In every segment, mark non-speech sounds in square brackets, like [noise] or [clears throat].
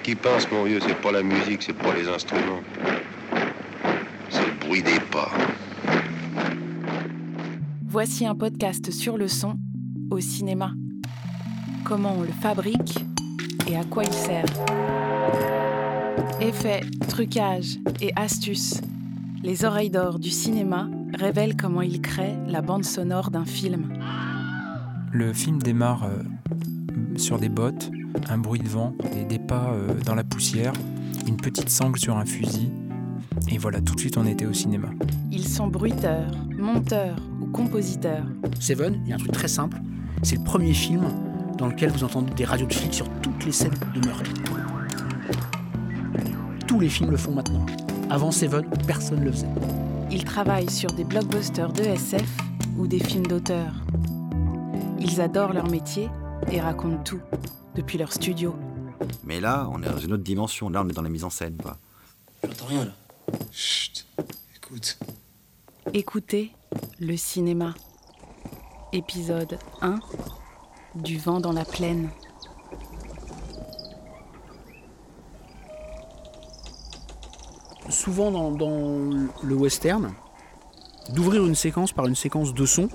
Ce qui passe, mon vieux, c'est pas la musique, c'est pas les instruments. C'est le bruit des pas. Voici un podcast sur le son au cinéma. Comment on le fabrique et à quoi il sert. Effets, trucages et astuces. Les oreilles d'or du cinéma révèlent comment il crée la bande sonore d'un film. Le film démarre euh, sur des bottes, un bruit de vent, des, des pas euh, dans la poussière, une petite sangle sur un fusil. Et voilà, tout de suite on était au cinéma. Ils sont bruiteurs, monteurs ou compositeurs. Seven, il y a un truc très simple. C'est le premier film dans lequel vous entendez des radios de flics sur toutes les scènes de meurtre. Tous les films le font maintenant. Avant Seven, personne ne le faisait. Ils travaillent sur des blockbusters de SF ou des films d'auteur. Ils adorent leur métier et racontent tout, depuis leur studio. Mais là, on est dans une autre dimension. Là, on est dans la mise en scène, quoi. J'entends rien là. Chut, écoute. Écoutez le cinéma. Épisode 1 Du vent dans la plaine. Souvent dans, dans le western, d'ouvrir une séquence par une séquence de son,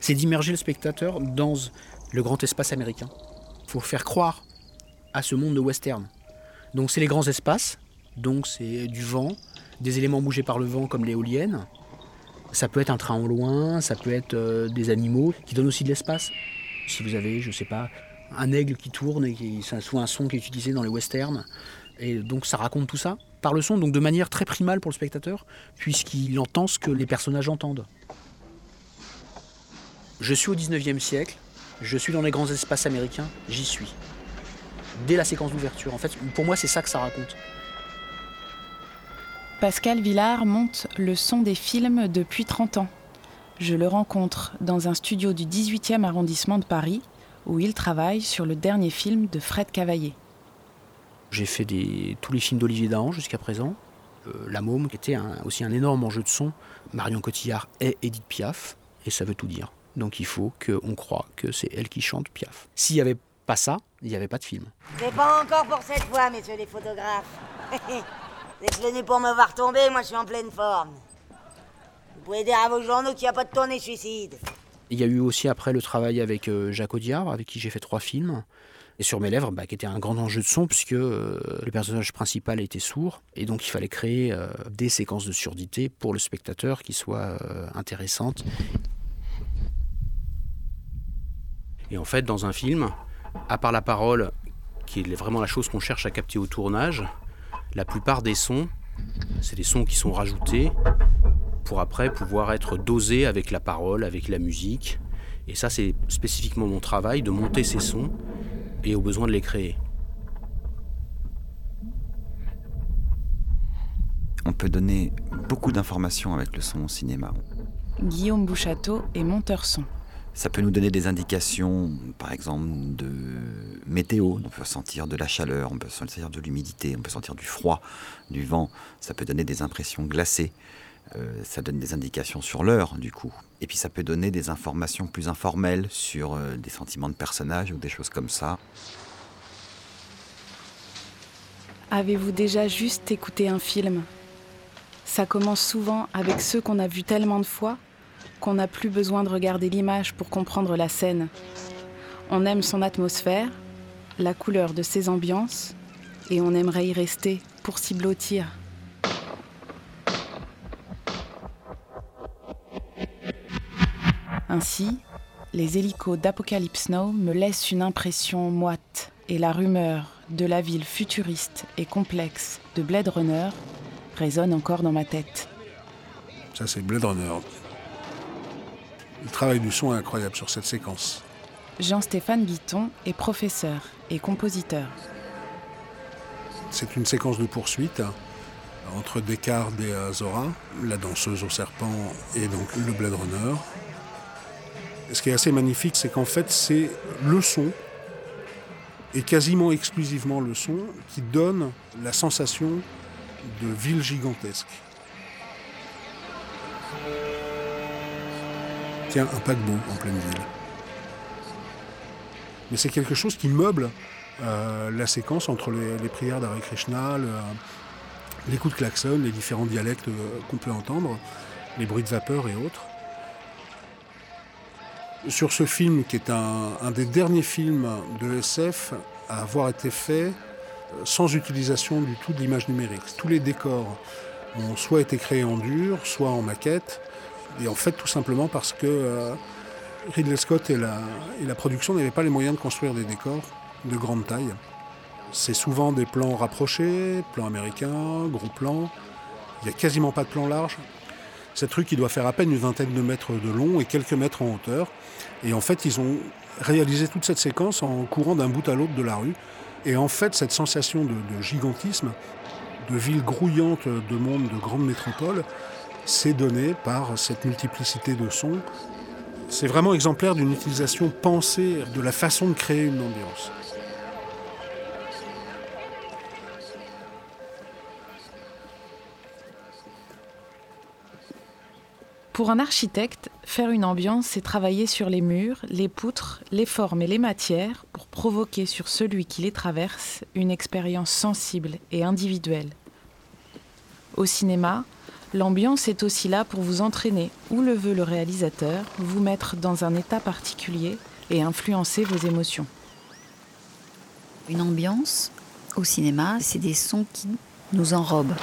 c'est d'immerger le spectateur dans le grand espace américain. Faut faire croire à ce monde de western. Donc c'est les grands espaces, donc c'est du vent, des éléments bougés par le vent comme l'éolienne. Ça peut être un train au loin, ça peut être euh, des animaux qui donnent aussi de l'espace. Si vous avez, je sais pas, un aigle qui tourne et qui, c'est souvent un son qui est utilisé dans les westerns. Et donc ça raconte tout ça par le son, donc de manière très primale pour le spectateur, puisqu'il entend ce que les personnages entendent. Je suis au 19e siècle, je suis dans les grands espaces américains, j'y suis. Dès la séquence d'ouverture, en fait, pour moi c'est ça que ça raconte. Pascal Villard monte le son des films depuis 30 ans. Je le rencontre dans un studio du 18e arrondissement de Paris, où il travaille sur le dernier film de Fred Cavaillé. J'ai fait des, tous les films d'Olivier Dahan jusqu'à présent. Euh, La Môme, qui était un- aussi un énorme enjeu de son. Marion Cotillard est Edith Piaf, et ça veut tout dire. Donc il faut qu'on croit que c'est elle qui chante Piaf. S'il n'y avait pas ça, il n'y avait pas de film. C'est pas encore pour cette fois, messieurs les photographes. Vous êtes venus pour me voir tomber, moi je suis en pleine forme. Vous pouvez dire à vos journaux qu'il n'y a pas de tournée suicide. Il y a eu aussi après le travail avec euh, Jacques Audiard, avec qui j'ai fait trois films. Et sur mes lèvres, bah, qui était un grand enjeu de son, puisque euh, le personnage principal était sourd. Et donc il fallait créer euh, des séquences de surdité pour le spectateur qui soient euh, intéressantes. Et en fait, dans un film, à part la parole, qui est vraiment la chose qu'on cherche à capter au tournage, la plupart des sons, c'est des sons qui sont rajoutés pour après pouvoir être dosés avec la parole, avec la musique. Et ça, c'est spécifiquement mon travail, de monter ces sons et au besoin de les créer. On peut donner beaucoup d'informations avec le son au cinéma. Guillaume Bouchateau est monteur son. Ça peut nous donner des indications, par exemple, de météo. On peut sentir de la chaleur, on peut sentir de l'humidité, on peut sentir du froid, du vent. Ça peut donner des impressions glacées. Euh, ça donne des indications sur l'heure, du coup. Et puis ça peut donner des informations plus informelles sur euh, des sentiments de personnages ou des choses comme ça. Avez-vous déjà juste écouté un film? Ça commence souvent avec ceux qu'on a vus tellement de fois qu'on n'a plus besoin de regarder l'image pour comprendre la scène. On aime son atmosphère, la couleur de ses ambiances, et on aimerait y rester pour s'y blottir. Ainsi, les hélicos d'Apocalypse Now me laissent une impression moite et la rumeur de la ville futuriste et complexe de Blade Runner résonne encore dans ma tête. Ça, c'est Blade Runner. Le travail du son est incroyable sur cette séquence. Jean-Stéphane Guiton est professeur et compositeur. C'est une séquence de poursuite hein, entre Descartes et Azora, la danseuse au serpent et donc le Blade Runner. Et ce qui est assez magnifique, c'est qu'en fait, c'est le son, et quasiment exclusivement le son, qui donne la sensation de ville gigantesque. Tiens, un paquebot en pleine ville. Mais c'est quelque chose qui meuble euh, la séquence entre les, prières d'Hare Krishna, les coups de klaxon, les différents dialectes euh, qu'on peut entendre, les bruits de vapeur et autres. Sur ce film, qui est un, des derniers films de SF à avoir été fait euh, sans utilisation du tout de l'image numérique. Tous les décors ont soit été créés en dur, soit en maquette, et en fait tout simplement parce que Ridley Scott et la, et la production n'avaient pas les moyens de construire des décors de grande taille. C'est souvent des plans rapprochés, plans américains, gros plans. Il n'y a quasiment pas de plan large. Cette rue qui doit faire à peine une vingtaine de mètres de long et quelques mètres en hauteur. Et en fait, ils ont réalisé toute cette séquence en courant d'un bout à l'autre de la rue. Et en fait, cette sensation de, de gigantisme, de ville grouillante de monde, de grande métropole, c'est donné par cette multiplicité de sons, c'est vraiment exemplaire d'une utilisation pensée de la façon de créer une ambiance. Pour un architecte, faire une ambiance, c'est travailler sur les murs, les poutres, les formes et les matières pour provoquer sur celui qui les traverse une expérience sensible et individuelle. Au cinéma, L'ambiance est aussi là pour vous entraîner, où le veut le réalisateur, vous mettre dans un état particulier et influencer vos émotions. Une ambiance au cinéma, c'est des sons qui nous enrobent.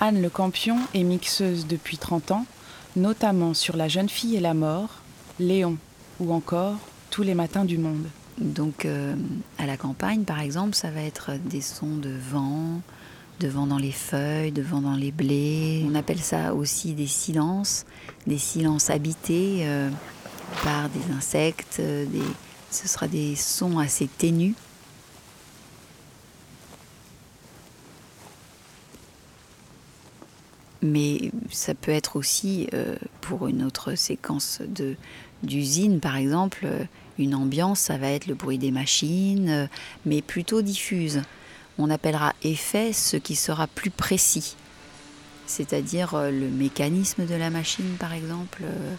Anne Le Campion est mixeuse depuis 30 ans, notamment sur La jeune fille et la mort, Léon ou encore Tous les matins du monde. Donc euh, à la campagne, par exemple, ça va être des sons de vent, devant dans les feuilles, devant dans les blés. On appelle ça aussi des silences, des silences habités euh, par des insectes. Euh. Ce sera des sons assez ténus. Mais ça peut être aussi, euh, pour une autre séquence d'usine par exemple, une ambiance, ça va être le bruit des machines, mais plutôt diffuse on appellera effet ce qui sera plus précis, c'est-à-dire euh, le mécanisme de la machine par exemple, euh,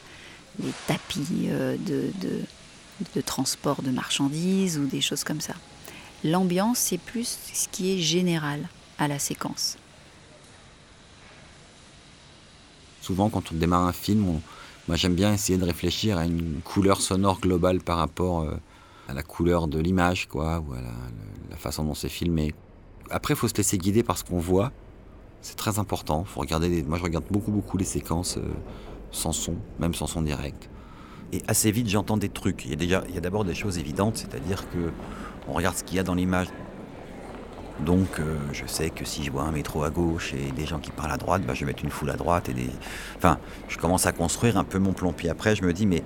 les tapis euh, de, de, transport de marchandises ou des choses comme ça. L'ambiance, c'est plus ce qui est général à la séquence. Souvent, quand on démarre un film, moi j'aime bien essayer de réfléchir à une couleur sonore globale par rapport à la couleur de l'image, quoi, ou à la façon dont c'est filmé. Après, il faut se laisser guider par ce qu'on voit. C'est très important. Faut regarder Moi, je regarde beaucoup, beaucoup les séquences euh, sans son, même sans son direct. Et assez vite, j'entends des trucs. Il y a, il y a d'abord des choses évidentes, c'est-à-dire que on regarde ce qu'il y a dans l'image. Donc, euh, je sais que si je vois un métro à gauche et des gens qui parlent à droite, bah, je vais mettre une foule à droite. Et. Enfin, je commence à construire un peu mon plan. Puis après, je me dis, mais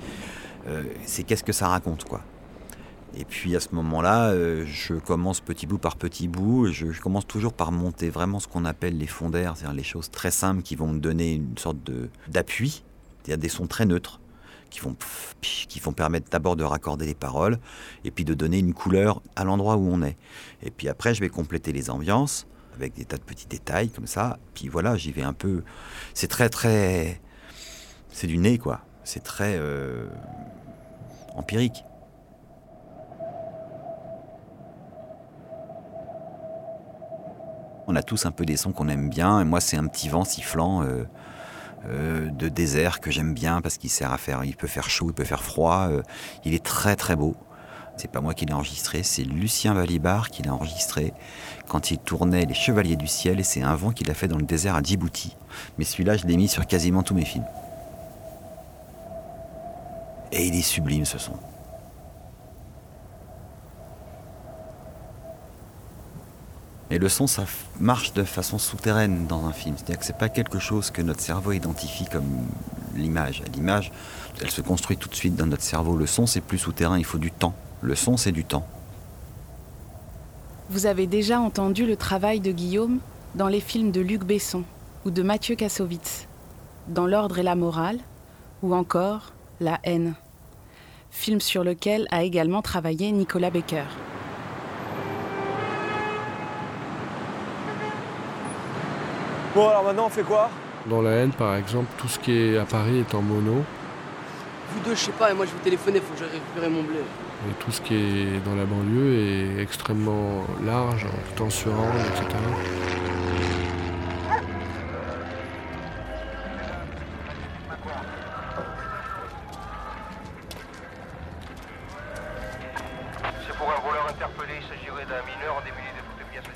euh, c'est qu'est-ce que ça raconte, quoi? Et puis à ce moment-là, euh, je commence petit bout par petit bout. Je, commence toujours par monter vraiment ce qu'on appelle les fondaires, c'est-à-dire les choses très simples qui vont me donner une sorte d'appui, c'est-à-dire des sons très neutres qui vont, qui vont permettre d'abord de raccorder les paroles et puis de donner une couleur à l'endroit où on est. Et puis après, je vais compléter les ambiances avec des tas de petits détails comme ça. Puis voilà, j'y vais un peu. C'est très très. C'est du nez quoi. C'est très euh, empirique. On a tous un peu des sons qu'on aime bien. Et moi, c'est un petit vent sifflant euh, euh, de désert que j'aime bien parce qu'il sert à faire. Il peut faire chaud, il peut faire froid. Euh, il est très très beau. C'est pas moi qui l'ai enregistré, c'est Lucien Valibar qui l'a enregistré quand il tournait Les Chevaliers du Ciel et c'est un vent qu'il a fait dans le désert à Djibouti. Mais celui-là, je l'ai mis sur quasiment tous mes films. Et il est sublime ce son. Et le son, ça marche de façon souterraine dans un film. C'est-à-dire que c'est pas quelque chose que notre cerveau identifie comme l'image. L'image, elle se construit tout de suite dans notre cerveau. Le son, c'est plus souterrain, il faut du temps. Le son, c'est du temps. Vous avez déjà entendu le travail de Guillaume dans les films de Luc Besson ou de Mathieu Kassovitz, dans L'ordre et la morale, ou encore La haine, film sur lequel a également travaillé Nicolas Becker. Bon, alors maintenant, on fait quoi? Dans la haine, par exemple, tout ce qui est à Paris est en mono. Vous deux, je sais pas, et moi je vais téléphoner, faut que j'aille récupérer mon blé. Et tout ce qui est dans la banlieue est extrêmement large, tout en se rendre, etc.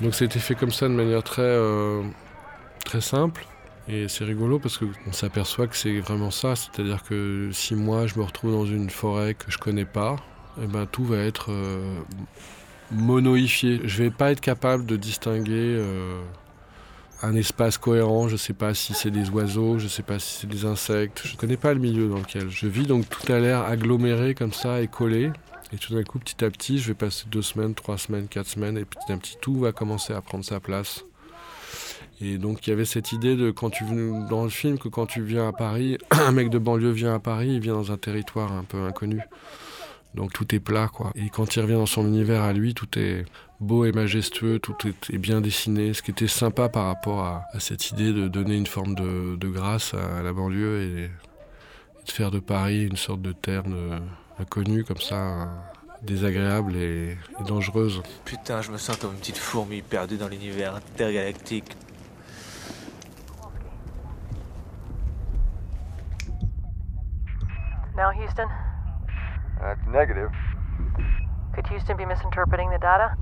Donc été fait comme ça de manière très, euh, très simple. Et c'est rigolo parce qu'on s'aperçoit que c'est vraiment ça. C'est-à-dire que si moi je me retrouve dans une forêt que je connais pas, eh ben, tout va être euh, monoïfié. Je vais pas être capable de distinguer euh, un espace cohérent. Je sais pas si c'est des oiseaux, je sais pas si c'est des insectes. Je connais pas le milieu dans lequel je vis. Donc tout a l'air aggloméré comme ça et collé. Et tout d'un coup, petit à petit, je vais passer deux semaines, trois semaines, quatre semaines, et petit à petit, tout va commencer à prendre sa place. Et donc, il y avait cette idée de quand tu dans le film que quand tu viens à Paris, [clears throat] un mec de banlieue vient à Paris, il vient dans un territoire un peu inconnu. Donc tout est plat, quoi. Et quand il revient dans son univers à lui, tout est beau et majestueux, tout est, bien dessiné, ce qui était sympa par rapport à, cette idée de donner une forme de, grâce à, la banlieue et, de faire de Paris une sorte de terre inconnue comme ça, désagréable et, dangereuse. Putain, je me sens comme une petite fourmi perdue dans l'univers intergalactique. Now, Houston? That's negative. Could Houston be misinterpreting the data?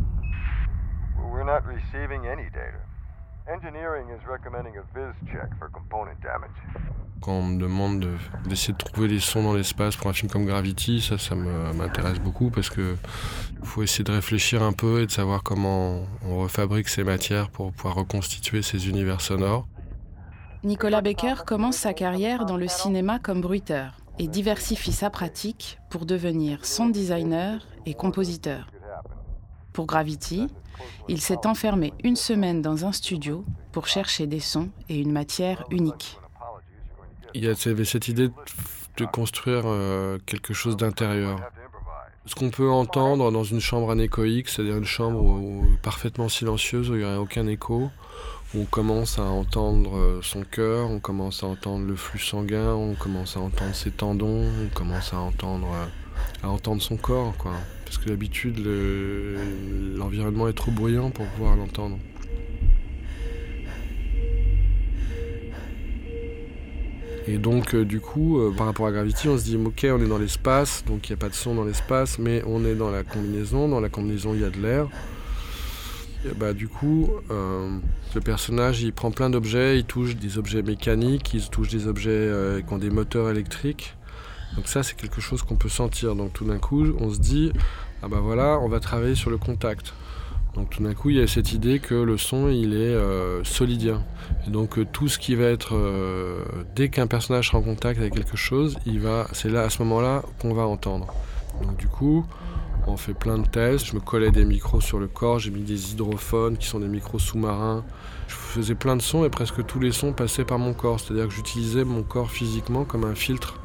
we're not receiving any data. Engineering is recommending a viz check for component damage. Quand on me demande d'essayer de, trouver les sons dans l'espace pour un film comme Gravity, ça, ça m'intéresse beaucoup parce que faut essayer de réfléchir un peu et de savoir comment on refabrique ces matières pour pouvoir reconstituer ces univers sonores. Nicolas Becker commence sa carrière dans le cinéma comme bruiteur et diversifie sa pratique pour devenir sound designer et compositeur. Pour Gravity, il s'est enfermé une semaine dans un studio pour chercher des sons et une matière unique. Il y avait cette idée de construire euh, quelque chose d'intérieur. Ce qu'on peut entendre dans une chambre anéchoïque, c'est-à-dire une chambre parfaitement silencieuse où il n'y aurait aucun écho, on commence à entendre euh, son cœur, on commence à entendre le flux sanguin, on commence à entendre ses tendons, on commence à entendre, euh, son corps, quoi. Parce que d'habitude, l'environnement est trop bruyant pour pouvoir l'entendre. Et donc, euh, du coup, par rapport à Gravity, on se dit, ok, on est dans l'espace, donc il n'y a pas de son dans l'espace, mais on est dans la combinaison. Dans la combinaison, il y a de l'air. Bah, du coup, euh, le personnage il prend plein d'objets, il touche des objets mécaniques, il touche des objets euh, qui ont des moteurs électriques. Donc ça c'est quelque chose qu'on peut sentir. Donc tout d'un coup on se dit ah bah voilà on va travailler sur le contact. Donc tout d'un coup il y a cette idée que le son il est euh, solidien. Donc tout ce qui va être dès qu'un personnage sera en contact avec quelque chose, il va c'est là à ce moment-là qu'on va entendre. Donc du coup on fait plein de tests. Je me collais des micros sur le corps, j'ai mis des hydrophones qui sont des micros sous-marins. Je faisais plein de sons et presque tous les sons passaient par mon corps. C'est-à-dire que j'utilisais mon corps physiquement comme un filtre.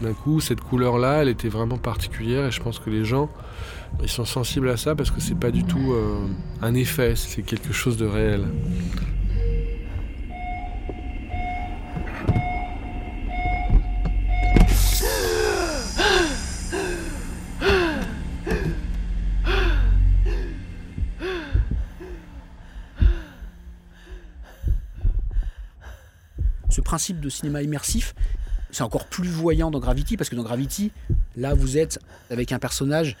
D'un coup, cette couleur-là, elle était vraiment particulière et je pense que les gens, ils sont sensibles à ça parce que c'est pas du tout euh, un effet, c'est quelque chose de réel. Principe de cinéma immersif, c'est encore plus voyant dans Gravity, parce que dans Gravity, là, vous êtes avec un personnage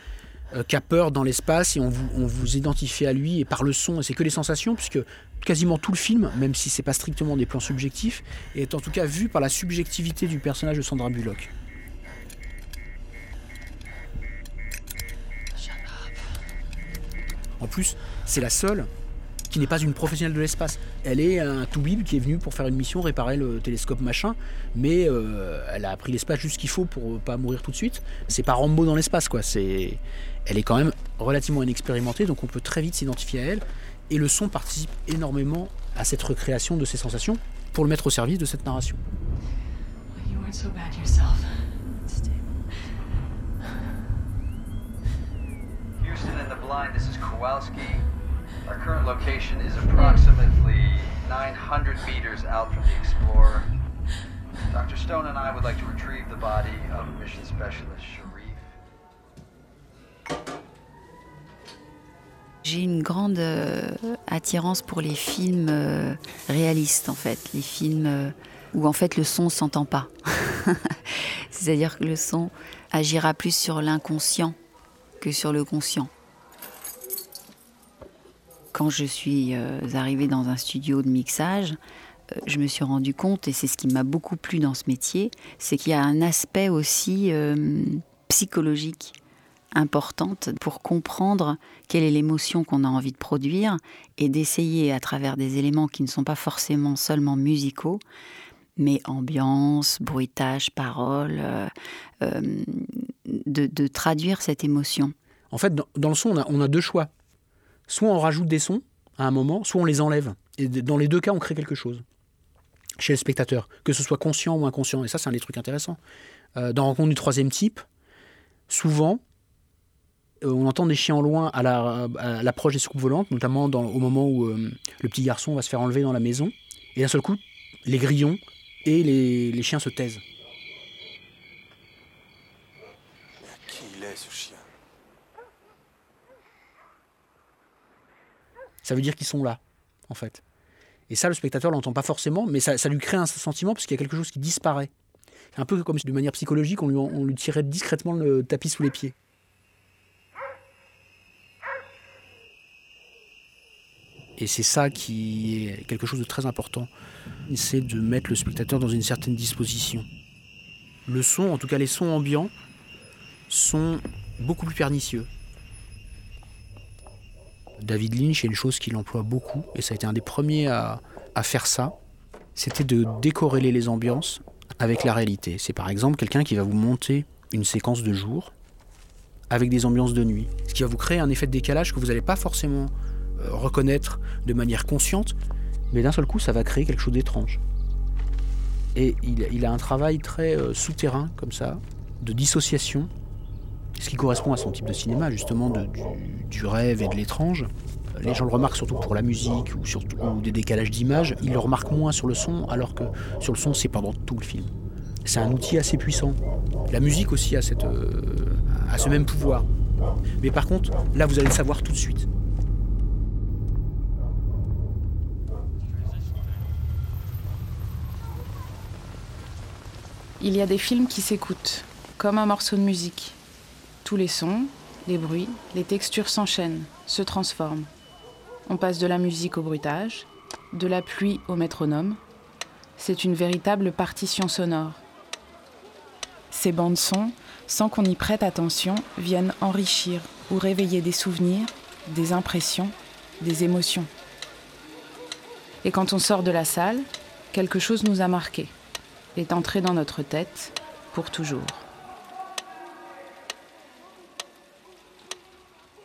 euh, qui a peur dans l'espace et on vous, on vous identifie à lui et par le son, et c'est que les sensations, puisque quasiment tout le film, même si c'est pas strictement des plans subjectifs, est en tout cas vu par la subjectivité du personnage de Sandra Bullock. En plus, c'est la seule qui n'est pas une professionnelle de l'espace. Elle est un toubib qui est venu pour faire une mission, réparer le télescope machin, mais euh, elle a appris l'espace juste ce qu'il faut pour pas mourir tout de suite. C'est pas Rambo dans l'espace, quoi. C'est, elle est quand même relativement inexpérimentée, donc on peut très vite s'identifier à elle. Et le son participe énormément à cette recréation de ces sensations pour le mettre au service de cette narration. Houston and the blind, this is Kowalski. Our current location is approximately 900 meters out from the Explorer. Dr. Stone and I would like to retrieve the body of Mission Specialist Sharif. J'ai une grande euh, attirance pour les films euh, réalistes, en fait, les films euh, où en fait le son s'entend pas. [laughs] C'est-à-dire que le son agira plus sur l'inconscient que sur le conscient. Quand je suis arrivée dans un studio de mixage, je me suis rendu compte, et c'est ce qui m'a beaucoup plu dans ce métier, c'est qu'il y a un aspect aussi psychologique importante pour comprendre quelle est l'émotion qu'on a envie de produire et d'essayer à travers des éléments qui ne sont pas forcément seulement musicaux, mais ambiance, bruitage, parole, euh, euh, de, traduire cette émotion. En fait, dans, le son, on a, deux choix. Soit on rajoute des sons à un moment, soit on les enlève. Et dans les deux cas, on crée quelque chose chez le spectateur, que ce soit conscient ou inconscient. Et ça, c'est un des trucs intéressants. Euh, dans Rencontre du troisième type, souvent, euh, on entend des chiens loin à l'approche des soucoupes volantes, notamment au moment où euh, le petit garçon va se faire enlever dans la maison. Et d'un seul coup, les grillons et les, chiens se taisent. Qui il est ce chien Ça veut dire qu'ils sont là, en fait. Et ça, le spectateur l'entend pas forcément, mais ça, lui crée un sentiment parce qu'il y a quelque chose qui disparaît. Un peu comme si, de manière psychologique, on lui tirait discrètement le tapis sous les pieds. Et c'est ça qui est quelque chose de très important. C'est de mettre le spectateur dans une certaine disposition. Le son, en tout cas les sons ambiants, sont beaucoup plus pernicieux. David Lynch est une chose qu'il emploie beaucoup, et ça a été un des premiers à, faire ça, c'était de décorréler les ambiances avec la réalité. C'est par exemple quelqu'un qui va vous monter une séquence de jour avec des ambiances de nuit, ce qui va vous créer un effet de décalage que vous n'allez pas forcément euh, reconnaître de manière consciente, mais d'un seul coup, ça va créer quelque chose d'étrange. Et il, a un travail très euh, souterrain, comme ça, de dissociation, ce qui correspond à son type de cinéma, justement, du, rêve et de l'étrange. Les gens le remarquent surtout pour la musique ou, des décalages d'images. Ils le remarquent moins sur le son, alors que sur le son, c'est pendant tout le film. C'est un outil assez puissant. La musique aussi euh, a ce même pouvoir. Mais par contre, là, vous allez le savoir tout de suite. Il y a des films qui s'écoutent, comme un morceau de musique. Tous les sons, les bruits, les textures s'enchaînent, se transforment. On passe de la musique au bruitage, de la pluie au métronome. C'est une véritable partition sonore. Ces bandes sons, sans qu'on y prête attention, viennent enrichir ou réveiller des souvenirs, des impressions, des émotions. Et quand on sort de la salle, quelque chose nous a marqué est entré dans notre tête pour toujours.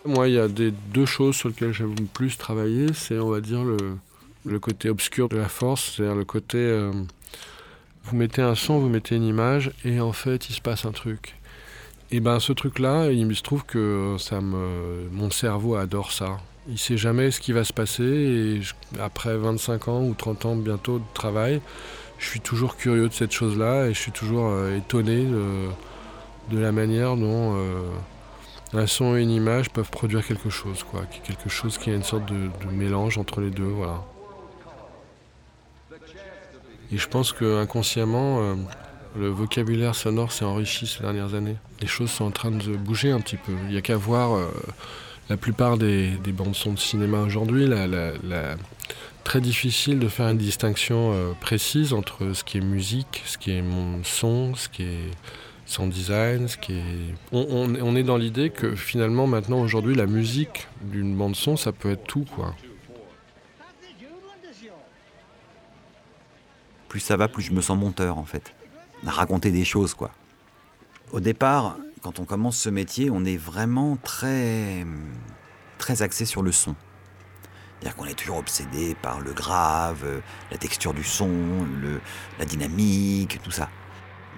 Moi, il y a des deux choses sur lesquelles j'aime le plus travailler. C'est, on va dire, le, côté obscur de la force, c'est-à-dire le côté. Euh, vous mettez un son, vous mettez une image, et en fait, il se passe un truc. Et ben, ce truc-là, il se trouve que ça me, mon cerveau adore ça. Il sait jamais ce qui va se passer, et après 25 ans ou 30 ans bientôt de travail, je suis toujours curieux de cette chose-là et je suis toujours euh, étonné de, la manière dont euh, un son et une image peuvent produire quelque chose, quoi. Quelque chose qui a une sorte de, mélange entre les deux, voilà. Et je pense que inconsciemment, euh, le vocabulaire sonore s'est enrichi ces dernières années. Les choses sont en train de bouger un petit peu. Il n'y a qu'à voir la plupart des, bandes son de cinéma aujourd'hui, très difficile de faire une distinction euh, précise entre ce qui est musique, ce qui est mon son, ce qui est son design, ce qui est... On, est dans l'idée que finalement maintenant aujourd'hui la musique d'une bande son ça peut être tout quoi. Plus ça va, plus je me sens monteur en fait. raconter des choses quoi. Au départ, quand on commence ce métier, on est vraiment très très axé sur le son. C'est-à-dire qu'on est toujours obsédé par le grave, euh, la texture du son, le, la dynamique, tout ça.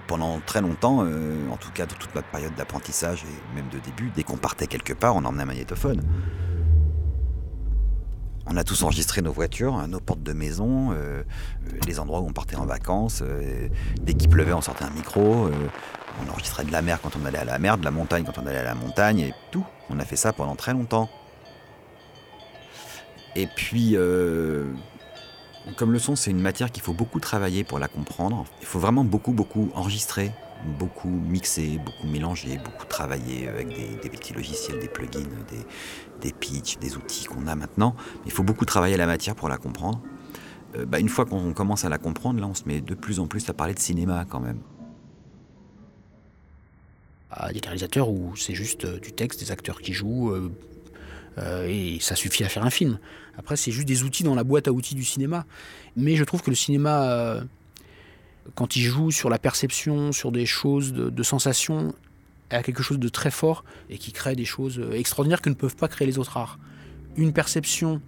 Pendant très longtemps, euh, en tout cas de toute ma période d'apprentissage et même de début, dès qu'on partait quelque part, on emmenait un magnétophone. On a tous enregistré nos voitures, hein, nos portes de maison, euh, les endroits où on partait en vacances. dès qu'il pleuvait, on sortait un micro. on enregistrait de la mer quand on allait à la mer, de la montagne quand on allait à la montagne, et tout. On a fait ça pendant très longtemps. Et puis, euh, comme le son, c'est une matière qu'il faut beaucoup travailler pour la comprendre. Il faut vraiment beaucoup, beaucoup enregistrer, beaucoup mixer, beaucoup mélanger, beaucoup travailler avec des, petits logiciels, des plugins, des, des pitchs, des outils qu'on a maintenant. Il faut beaucoup travailler la matière pour la comprendre. Euh, bah, une fois qu'on commence à la comprendre, là, on se met de plus en plus à parler de cinéma quand même. Des réalisateurs où c'est juste euh, du texte, des acteurs qui jouent, euh, et ça suffit à faire un film. Après, c'est juste des outils dans la boîte à outils du cinéma. Mais je trouve que le cinéma, quand il joue sur la perception, sur des choses de, de sensations, a quelque chose de très fort et qui crée des choses extraordinaires que ne peuvent pas créer les autres arts. Une perception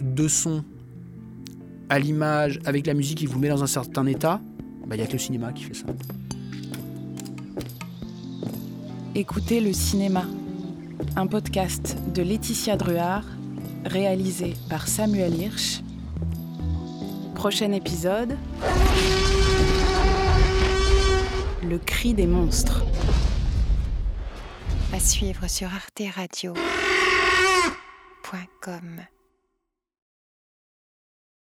de son à l'image, avec la musique qui vous met dans un certain état, il bah, n'y a que le cinéma qui fait ça. Écoutez le cinéma, un podcast de Laetitia Druard, réalisé par Samuel Hirsch. Prochain épisode Le cri des monstres. À suivre sur arteradio.com.